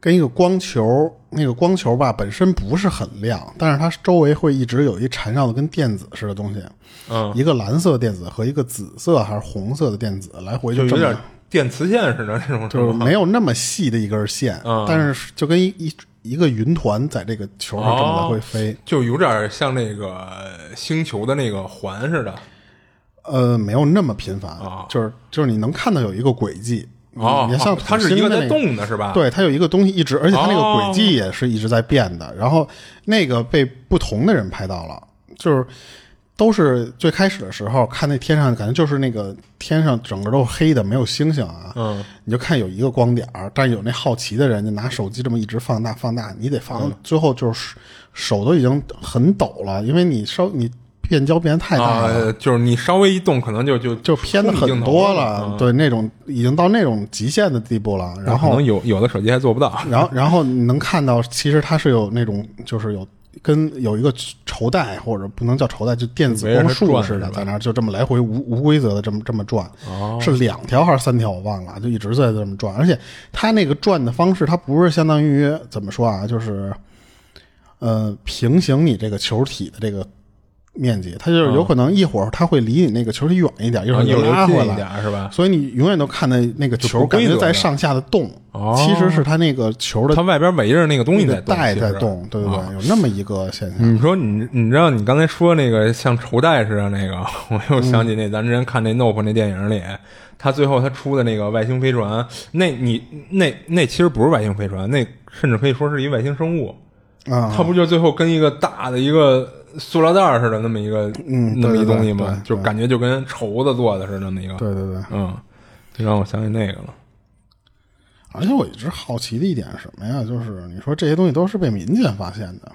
跟一个光球，那个光球吧本身不是很亮，但是它周围会一直有一缠绕的跟电子似的东西，嗯，一个蓝色电子和一个紫色还是红色的电子来回就有点电磁线似的那种，就是没有那么细的一根线，但是就跟一一。一个云团在这个球上这么来回飞，就有点像那个星球的那个环似的。呃，没有那么频繁，就是就是你能看到有一个轨迹。哦，你像它是一个在动的是吧？对，它有一个东西一直，而且它那个轨迹也是一直在变的。然后那个被不同的人拍到了，就是。都是最开始的时候看那天上，感觉就是那个天上整个都是黑的，没有星星啊。嗯，你就看有一个光点儿，但是有那好奇的人就拿手机这么一直放大放大，你得放最后就是手都已经很抖了，因为你稍你变焦变太大了，就是你稍微一动可能就就就偏的很多了。对，那种已经到那种极限的地步了。然后可能有有的手机还做不到。然后然后你能看到，其实它是有那种就是有。跟有一个绸带或者不能叫绸带，就电子光束似的，在那儿就这么来回无无规则的这么这么转，是两条还是三条我忘了，就一直在这么转。而且它那个转的方式，它不是相当于怎么说啊，就是呃平行你这个球体的这个。面积，它就是有可能一会儿它会离你那个球体远一点，一会儿又拉回来，是吧？所以你永远都看那那个球感觉在上下的动，其实是它那个球的，它外边围着那个东西在带在动，对对？对，有那么一个现象。你说你你知道你刚才说那个像绸带似的那个，我又想起那咱之前看那 Nope 那电影里，他最后他出的那个外星飞船，那你那那其实不是外星飞船，那甚至可以说是一外星生物。啊，他不就最后跟一个大的一个。塑料袋似的那么一个，嗯，那么一东西嘛，就感觉就跟绸子做的似的那么一个。对对对，嗯，就让我想起那个了。而且我一直好奇的一点是什么呀？就是你说这些东西都是被民间发现的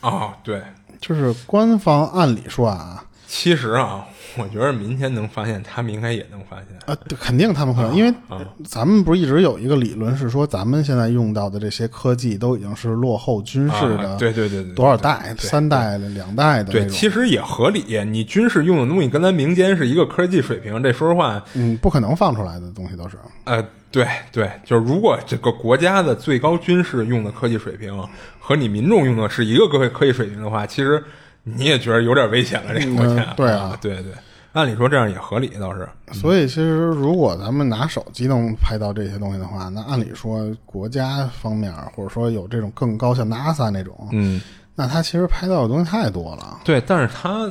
啊？对，就是官方按理说啊，其实啊。我觉得民间能发现，他们应该也能发现啊！肯定他们会，因为咱们不是一直有一个理论是说，咱们现在用到的这些科技都已经是落后军事的，对对对对，多少代、三代的、两代的，对，其实也合理。你军事用的东西跟咱民间是一个科技水平，这说实话，嗯，不可能放出来的东西都是。呃，对对，就是如果这个国家的最高军事用的科技水平和你民众用的是一个科科技水平的话，其实。你也觉得有点危险了，这个国家？对啊，对对，按理说这样也合理，倒是。所以其实如果咱们拿手机能拍到这些东西的话，那按理说国家方面或者说有这种更高像 NASA 那种，嗯，那他其实拍到的东西太多了。对，但是他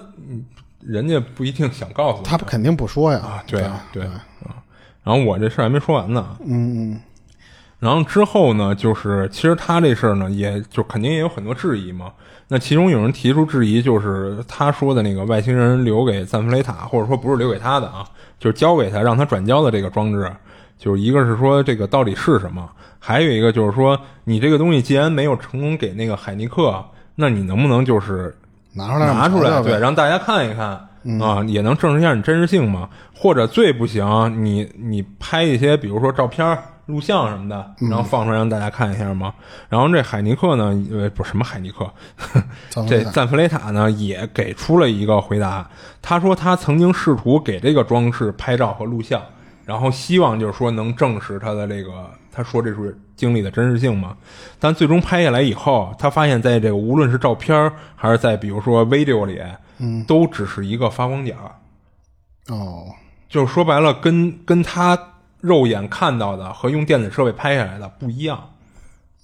人家不一定想告诉他，肯定不说呀。啊，对对啊。然后我这事儿还没说完呢。嗯嗯。然后之后呢，就是其实他这事儿呢，也就肯定也有很多质疑嘛。那其中有人提出质疑，就是他说的那个外星人留给赞弗雷塔，或者说不是留给他的啊，就是交给他让他转交的这个装置，就是一个是说这个到底是什么，还有一个就是说你这个东西既然没有成功给那个海尼克，那你能不能就是拿出来拿出来，对，让大家看一看啊，也能证实一下你真实性嘛？或者最不行，你你拍一些，比如说照片。录像什么的，然后放出来让大家看一下嘛。然后这海尼克呢，呃，不什么海尼克，这赞弗雷塔呢也给出了一个回答。他说他曾经试图给这个装饰拍照和录像，然后希望就是说能证实他的这个他说这是经历的真实性嘛。但最终拍下来以后，他发现在这个无论是照片还是在比如说 video 里，嗯，都只是一个发光点。哦，就是说白了，跟跟他。肉眼看到的和用电子设备拍下来的不一样，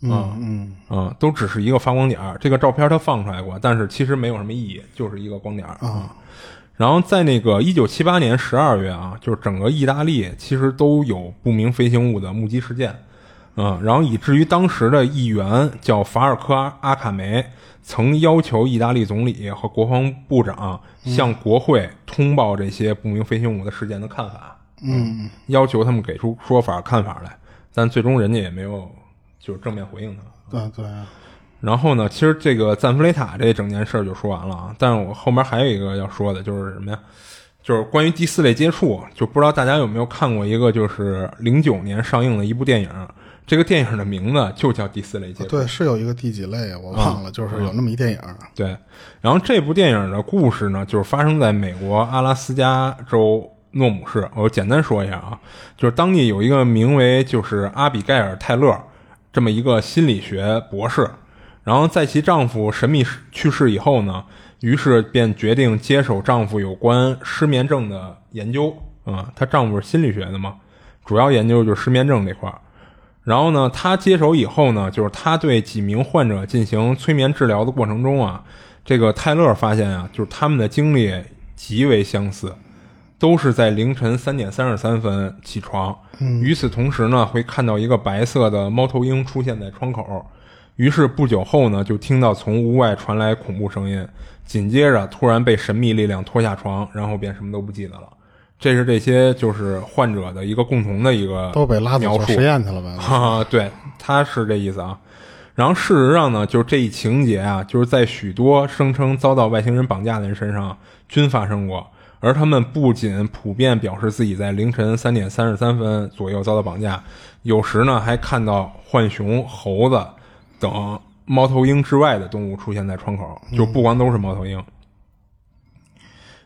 嗯嗯嗯，都只是一个发光点。这个照片它放出来过，但是其实没有什么意义，就是一个光点啊。然后在那个一九七八年十二月啊，就是整个意大利其实都有不明飞行物的目击事件，嗯，然后以至于当时的议员叫法尔科阿卡梅，曾要求意大利总理和国防部长向国会通报这些不明飞行物的事件的看法。嗯，要求他们给出说法、看法来，但最终人家也没有就是正面回应他。对对。然后呢，其实这个赞弗雷塔这整件事就说完了啊。但是我后面还有一个要说的，就是什么呀？就是关于第四类接触，就不知道大家有没有看过一个就是零九年上映的一部电影，这个电影的名字就叫《第四类接触》。对，是有一个第几类我忘了，就是有那么一电影。对。然后这部电影的故事呢，就是发生在美国阿拉斯加州。诺姆市，我简单说一下啊，就是当地有一个名为就是阿比盖尔·泰勒这么一个心理学博士，然后在其丈夫神秘去世以后呢，于是便决定接手丈夫有关失眠症的研究啊。她丈夫是心理学的嘛，主要研究就是失眠症这块儿。然后呢，她接手以后呢，就是她对几名患者进行催眠治疗的过程中啊，这个泰勒发现啊，就是他们的经历极为相似。都是在凌晨三点三十三分起床，与此同时呢，会看到一个白色的猫头鹰出现在窗口。于是不久后呢，就听到从屋外传来恐怖声音，紧接着突然被神秘力量拖下床，然后便什么都不记得了。这是这些就是患者的一个共同的一个都被拉走实验去了呗？哈，对，他是这意思啊。然后事实上呢，就是这一情节啊，就是在许多声称遭到外星人绑架的人身上均发生过。而他们不仅普遍表示自己在凌晨三点三十三分左右遭到绑架，有时呢还看到浣熊、猴子等猫头鹰之外的动物出现在窗口，就不光都是猫头鹰。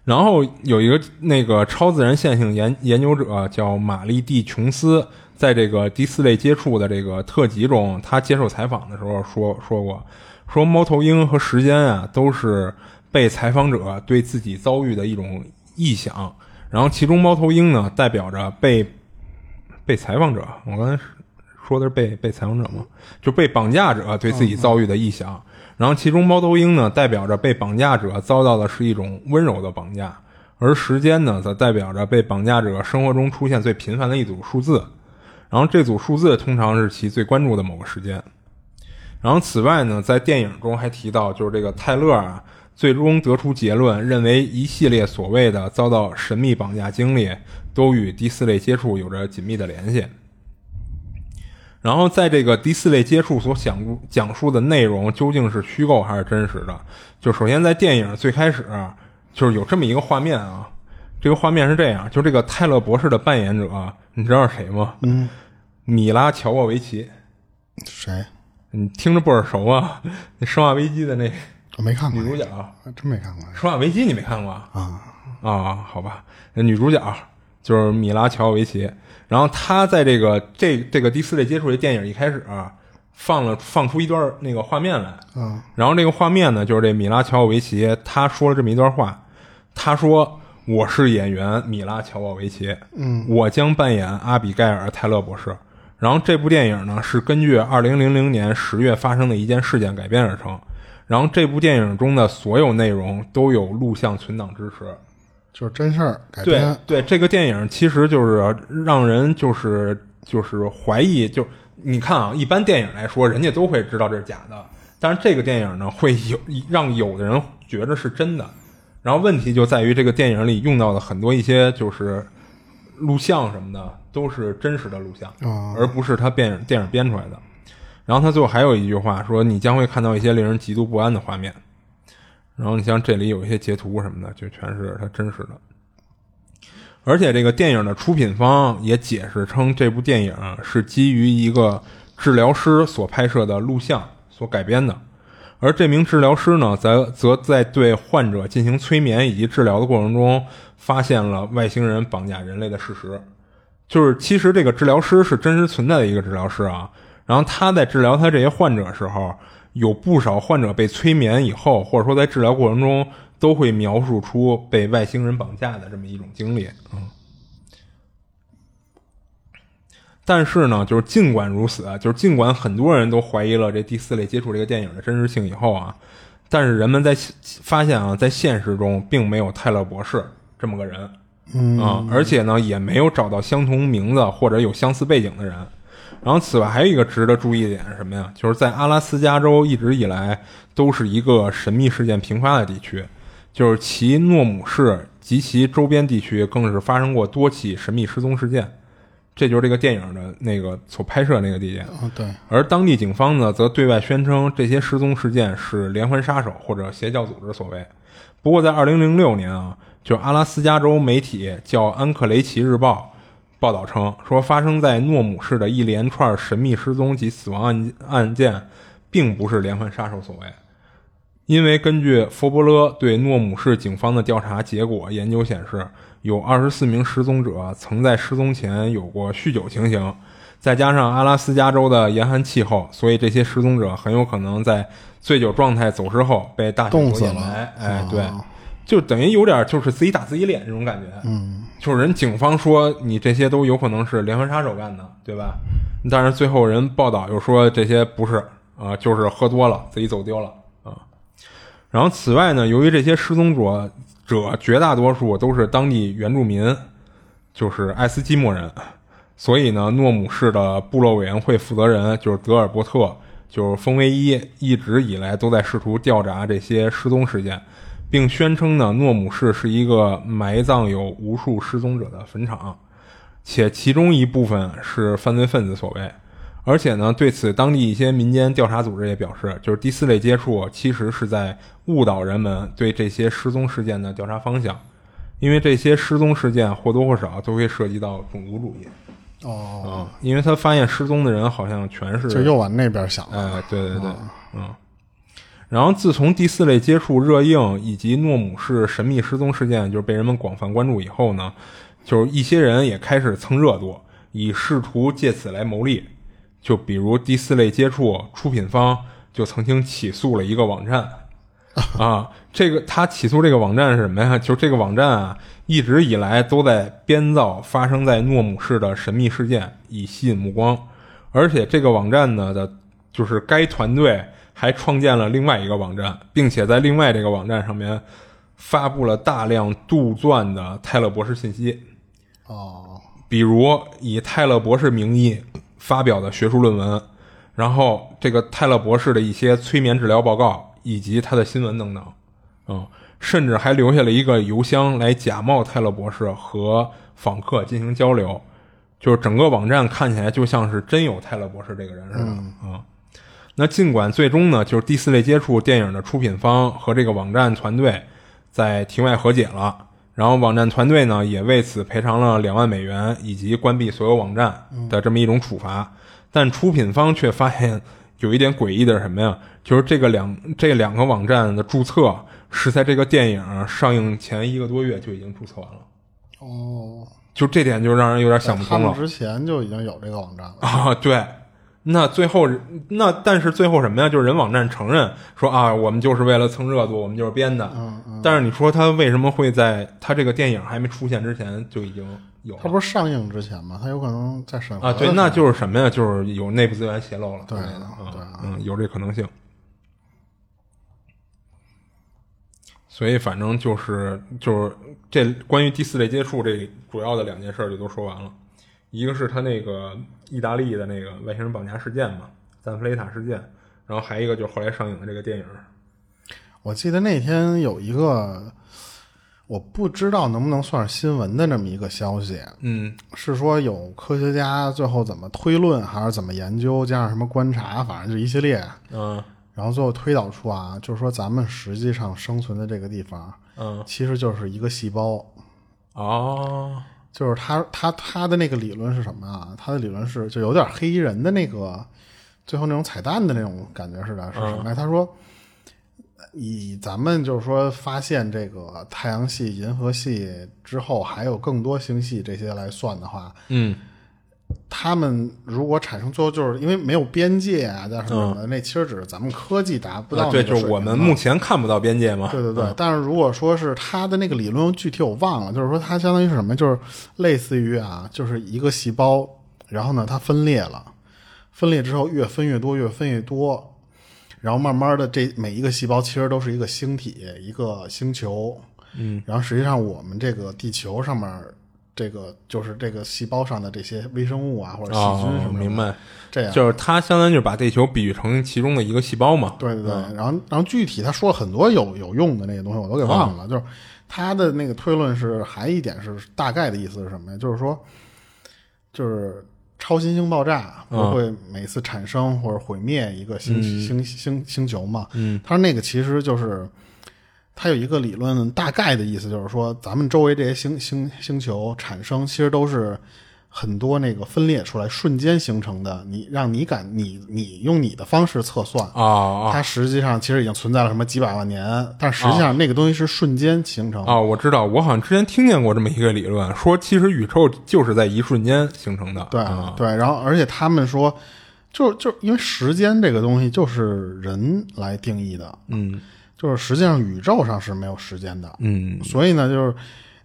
然后有一个那个超自然现象研研究者叫玛丽蒂琼斯，在这个第四类接触的这个特辑中，他接受采访的时候说说过，说猫头鹰和时间啊都是被采访者对自己遭遇的一种臆想，然后其中猫头鹰呢代表着被被采访者，我刚才说的是被被采访者吗？就被绑架者对自己遭遇的臆想。然后，其中猫头鹰呢，代表着被绑架者遭到的是一种温柔的绑架，而时间呢，则代表着被绑架者生活中出现最频繁的一组数字。然后，这组数字通常是其最关注的某个时间。然后，此外呢，在电影中还提到，就是这个泰勒啊，最终得出结论，认为一系列所谓的遭到神秘绑架经历，都与第四类接触有着紧密的联系。然后，在这个第四类接触所讲讲述的内容究竟是虚构还是真实的？就首先在电影最开始，就是有这么一个画面啊，这个画面是这样：就这个泰勒博士的扮演者，你知道是谁吗？嗯，米拉乔沃维奇。谁？你听着不耳熟啊？那《生化危机》的那我没看过女主角，真没看过。《生化危机》你没看过啊？啊，好吧，那女主角就是米拉乔沃维奇。然后她在这个这这个第四类接触这电影一开始啊，放了放出一段那个画面来，嗯，然后这个画面呢，就是这米拉乔沃维奇他说了这么一段话，他说：“我是演员米拉乔沃维奇，嗯，我将扮演阿比盖尔泰勒博士。然后这部电影呢是根据二零零零年十月发生的一件事件改编而成，然后这部电影中的所有内容都有录像存档支持。”就是真事儿改编，对对，这个电影其实就是让人就是就是怀疑，就你看啊，一般电影来说，人家都会知道这是假的，但是这个电影呢，会有让有的人觉得是真的。然后问题就在于这个电影里用到的很多一些就是录像什么的，都是真实的录像，而不是他电影电影编出来的。然后他最后还有一句话说：“你将会看到一些令人极度不安的画面。”然后你像这里有一些截图什么的，就全是他真实的。而且这个电影的出品方也解释称，这部电影是基于一个治疗师所拍摄的录像所改编的。而这名治疗师呢，则则在对患者进行催眠以及治疗的过程中，发现了外星人绑架人类的事实。就是其实这个治疗师是真实存在的一个治疗师啊。然后他在治疗他这些患者时候。有不少患者被催眠以后，或者说在治疗过程中，都会描述出被外星人绑架的这么一种经历。嗯，但是呢，就是尽管如此，就是尽管很多人都怀疑了这第四类接触这个电影的真实性以后啊，但是人们在发现啊，在现实中并没有泰勒博士这么个人，嗯而且呢，也没有找到相同名字或者有相似背景的人。然后，此外还有一个值得注意的点是什么呀？就是在阿拉斯加州一直以来都是一个神秘事件频发的地区，就是其诺姆市及其周边地区更是发生过多起神秘失踪事件。这就是这个电影的那个所拍摄那个地点。对。而当地警方呢，则对外宣称这些失踪事件是连环杀手或者邪教组织所为。不过，在二零零六年啊，就阿拉斯加州媒体叫《安克雷奇日报》。报道称，说发生在诺姆市的一连串神秘失踪及死亡案案件，并不是连环杀手所为，因为根据佛伯勒对诺姆市警方的调查结果研究显示，有二十四名失踪者曾在失踪前有过酗酒情形，再加上阿拉斯加州的严寒气候，所以这些失踪者很有可能在醉酒状态走失后被大雪所掩埋。哎，对。就等于有点就是自己打自己脸这种感觉，嗯，就是人警方说你这些都有可能是连环杀手干的，对吧？但是最后人报道又说这些不是啊，就是喝多了自己走丢了啊。然后此外呢，由于这些失踪者者绝大多数都是当地原住民，就是爱斯基摩人，所以呢，诺姆市的部落委员会负责人就是德尔伯特，就是丰威一，一直以来都在试图调查这些失踪事件。并宣称呢，诺姆市是一个埋葬有无数失踪者的坟场，且其中一部分是犯罪分子所为。而且呢，对此当地一些民间调查组织也表示，就是第四类接触其实是在误导人们对这些失踪事件的调查方向，因为这些失踪事件或多或少都会涉及到种族主义。哦，嗯，因为他发现失踪的人好像全是就又往那边想了。哎，对对对，嗯。然后，自从第四类接触热映以及诺姆市神秘失踪事件就是被人们广泛关注以后呢，就是一些人也开始蹭热度，以试图借此来牟利。就比如第四类接触出品方就曾经起诉了一个网站，啊，这个他起诉这个网站是什么呀？就是这个网站啊，一直以来都在编造发生在诺姆市的神秘事件，以吸引目光。而且这个网站呢的，就是该团队。还创建了另外一个网站，并且在另外这个网站上面发布了大量杜撰的泰勒博士信息。哦，比如以泰勒博士名义发表的学术论文，然后这个泰勒博士的一些催眠治疗报告以及他的新闻等等。嗯，甚至还留下了一个邮箱来假冒泰勒博士和访客进行交流，就是整个网站看起来就像是真有泰勒博士这个人似的。嗯。那尽管最终呢，就是第四类接触电影的出品方和这个网站团队在庭外和解了，然后网站团队呢也为此赔偿了两万美元以及关闭所有网站的这么一种处罚，但出品方却发现有一点诡异的是什么呀？就是这个两这两个网站的注册是在这个电影上映前一个多月就已经注册完了。哦，就这点就让人有点想不通了。之前就已经有这个网站了啊？对。那最后，那但是最后什么呀？就是人网站承认说啊，我们就是为了蹭热度，我们就是编的。嗯嗯。但是你说他为什么会在他这个电影还没出现之前就已经有？他不是上映之前吗？他有可能在审核啊。对，那就是什么呀？就是有内部资源泄露了。对对，嗯，有这可能性。所以反正就是就是这关于第四类接触这主要的两件事就都说完了。一个是他那个意大利的那个外星人绑架事件嘛，赞弗雷塔事件，然后还一个就是后来上映的这个电影。我记得那天有一个，我不知道能不能算是新闻的这么一个消息，嗯，是说有科学家最后怎么推论，还是怎么研究，加上什么观察，反正就一系列，嗯，然后最后推导出啊，就是说咱们实际上生存的这个地方，嗯，其实就是一个细胞，哦。就是他他他的那个理论是什么啊？他的理论是就有点黑衣人的那个最后那种彩蛋的那种感觉似的，是什么？他说，以咱们就是说发现这个太阳系、银河系之后，还有更多星系这些来算的话，嗯。他们如果产生最后就是因为没有边界啊，叫什么的，那其实只是咱们科技达不到。对，就是我们目前看不到边界嘛。对对对，但是如果说是他的那个理论具体我忘了，就是说它相当于是什么？就是类似于啊，就是一个细胞，然后呢它分裂了，分裂之后越分越多，越分越多，然后慢慢的这每一个细胞其实都是一个星体，一个星球。嗯，然后实际上我们这个地球上面。这个就是这个细胞上的这些微生物啊，或者细菌什么的，明白？这样就是它相当于就把地球比喻成其中的一个细胞嘛。对对对。然后，然后具体他说了很多有有用的那些东西，我都给忘了。就是他的那个推论是，还一点是大概的意思是什么呀？就是说，就是超新星爆炸不会每次产生或者毁灭一个星星星星球嘛？嗯，他说那个其实就是。它有一个理论，大概的意思就是说，咱们周围这些星星星球产生，其实都是很多那个分裂出来瞬间形成的。你让你感你你用你的方式测算啊，它实际上其实已经存在了什么几百万年，但实际上那个东西是瞬间形成啊。我知道，我好像之前听见过这么一个理论，说其实宇宙就是在一瞬间形成的。对对，然后而且他们说，就就因为时间这个东西就是人来定义的，嗯。就是实际上宇宙上是没有时间的，嗯，所以呢，就是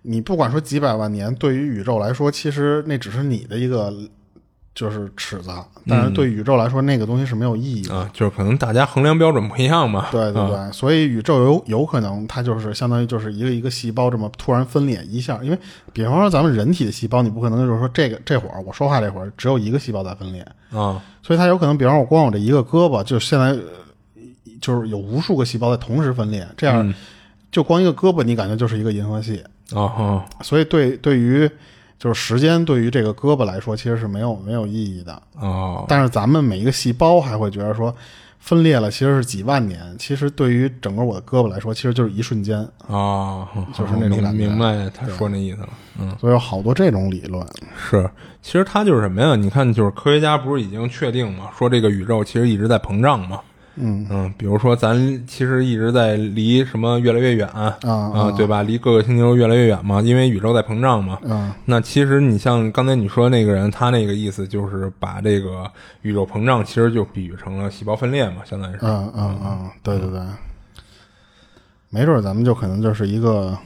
你不管说几百万年，对于宇宙来说，其实那只是你的一个就是尺子，但是对宇宙来说，那个东西是没有意义的啊。就是可能大家衡量标准不一样嘛。对对对，所以宇宙有有可能它就是相当于就是一个一个细胞这么突然分裂一下，因为比方说咱们人体的细胞，你不可能就是说这个这会儿我说话这会儿只有一个细胞在分裂啊，所以它有可能，比方说我光我这一个胳膊，就现在。就是有无数个细胞在同时分裂，这样就光一个胳膊，你感觉就是一个银河系啊。所以对对于就是时间对于这个胳膊来说，其实是没有没有意义的哦。但是咱们每一个细胞还会觉得说，分裂了，其实是几万年。其实对于整个我的胳膊来说，其实就是一瞬间。啊，就是那种感觉明白他说那意思了。嗯，所以有好多这种理论。是，其实它就是什么呀？你看，就是科学家不是已经确定嘛，说这个宇宙其实一直在膨胀嘛。嗯嗯，比如说咱其实一直在离什么越来越远啊啊对吧？离各个星球越来越远嘛，因为宇宙在膨胀嘛。嗯那其实你像刚才你说那个人，他那个意思就是把这个宇宙膨胀其实就比喻成了细胞分裂嘛，相当于是。嗯嗯嗯，对对对，没准儿咱们就可能就是一个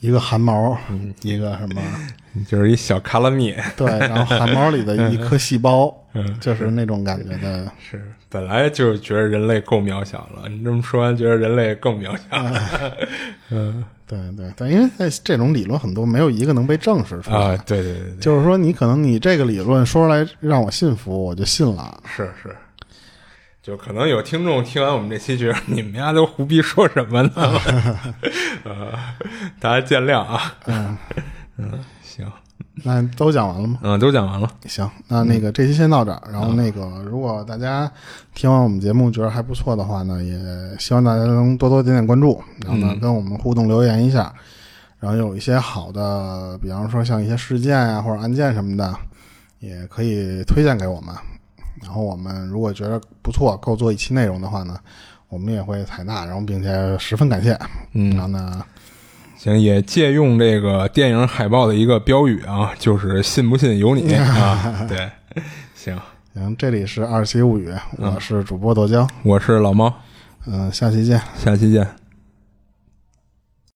一个汗毛，一个什么 就是一小卡拉米，对，然后汗毛里的一颗细胞，嗯就是那种感觉的。是本来就觉得人类够渺小了，你这么说完，觉得人类更渺小了。嗯对对 对，因为在这种理论很多没有一个能被证实出来。啊，对对对对，就是说，你可能你这个理论说出来让我信服，我就信了。是是。就可能有听众听完我们这期，觉得你们家都胡逼说什么呢？呃，大家见谅啊。嗯 嗯，行，那都讲完了吗？嗯，都讲完了。行，那那个这期先到这儿。然后那个，如果大家听完我们节目觉得还不错的话呢，也希望大家能多多点点关注，然后呢跟我们互动留言一下。然后有一些好的，比方说像一些事件啊、或者案件什么的，也可以推荐给我们。然后我们如果觉得不错，够做一期内容的话呢，我们也会采纳，然后并且十分感谢。嗯然后呢，行，也借用这个电影海报的一个标语啊，就是“信不信由你 ”啊。对，行，行，这里是二期物语，我是主播豆浆，我是老猫，嗯、下期见。下期见。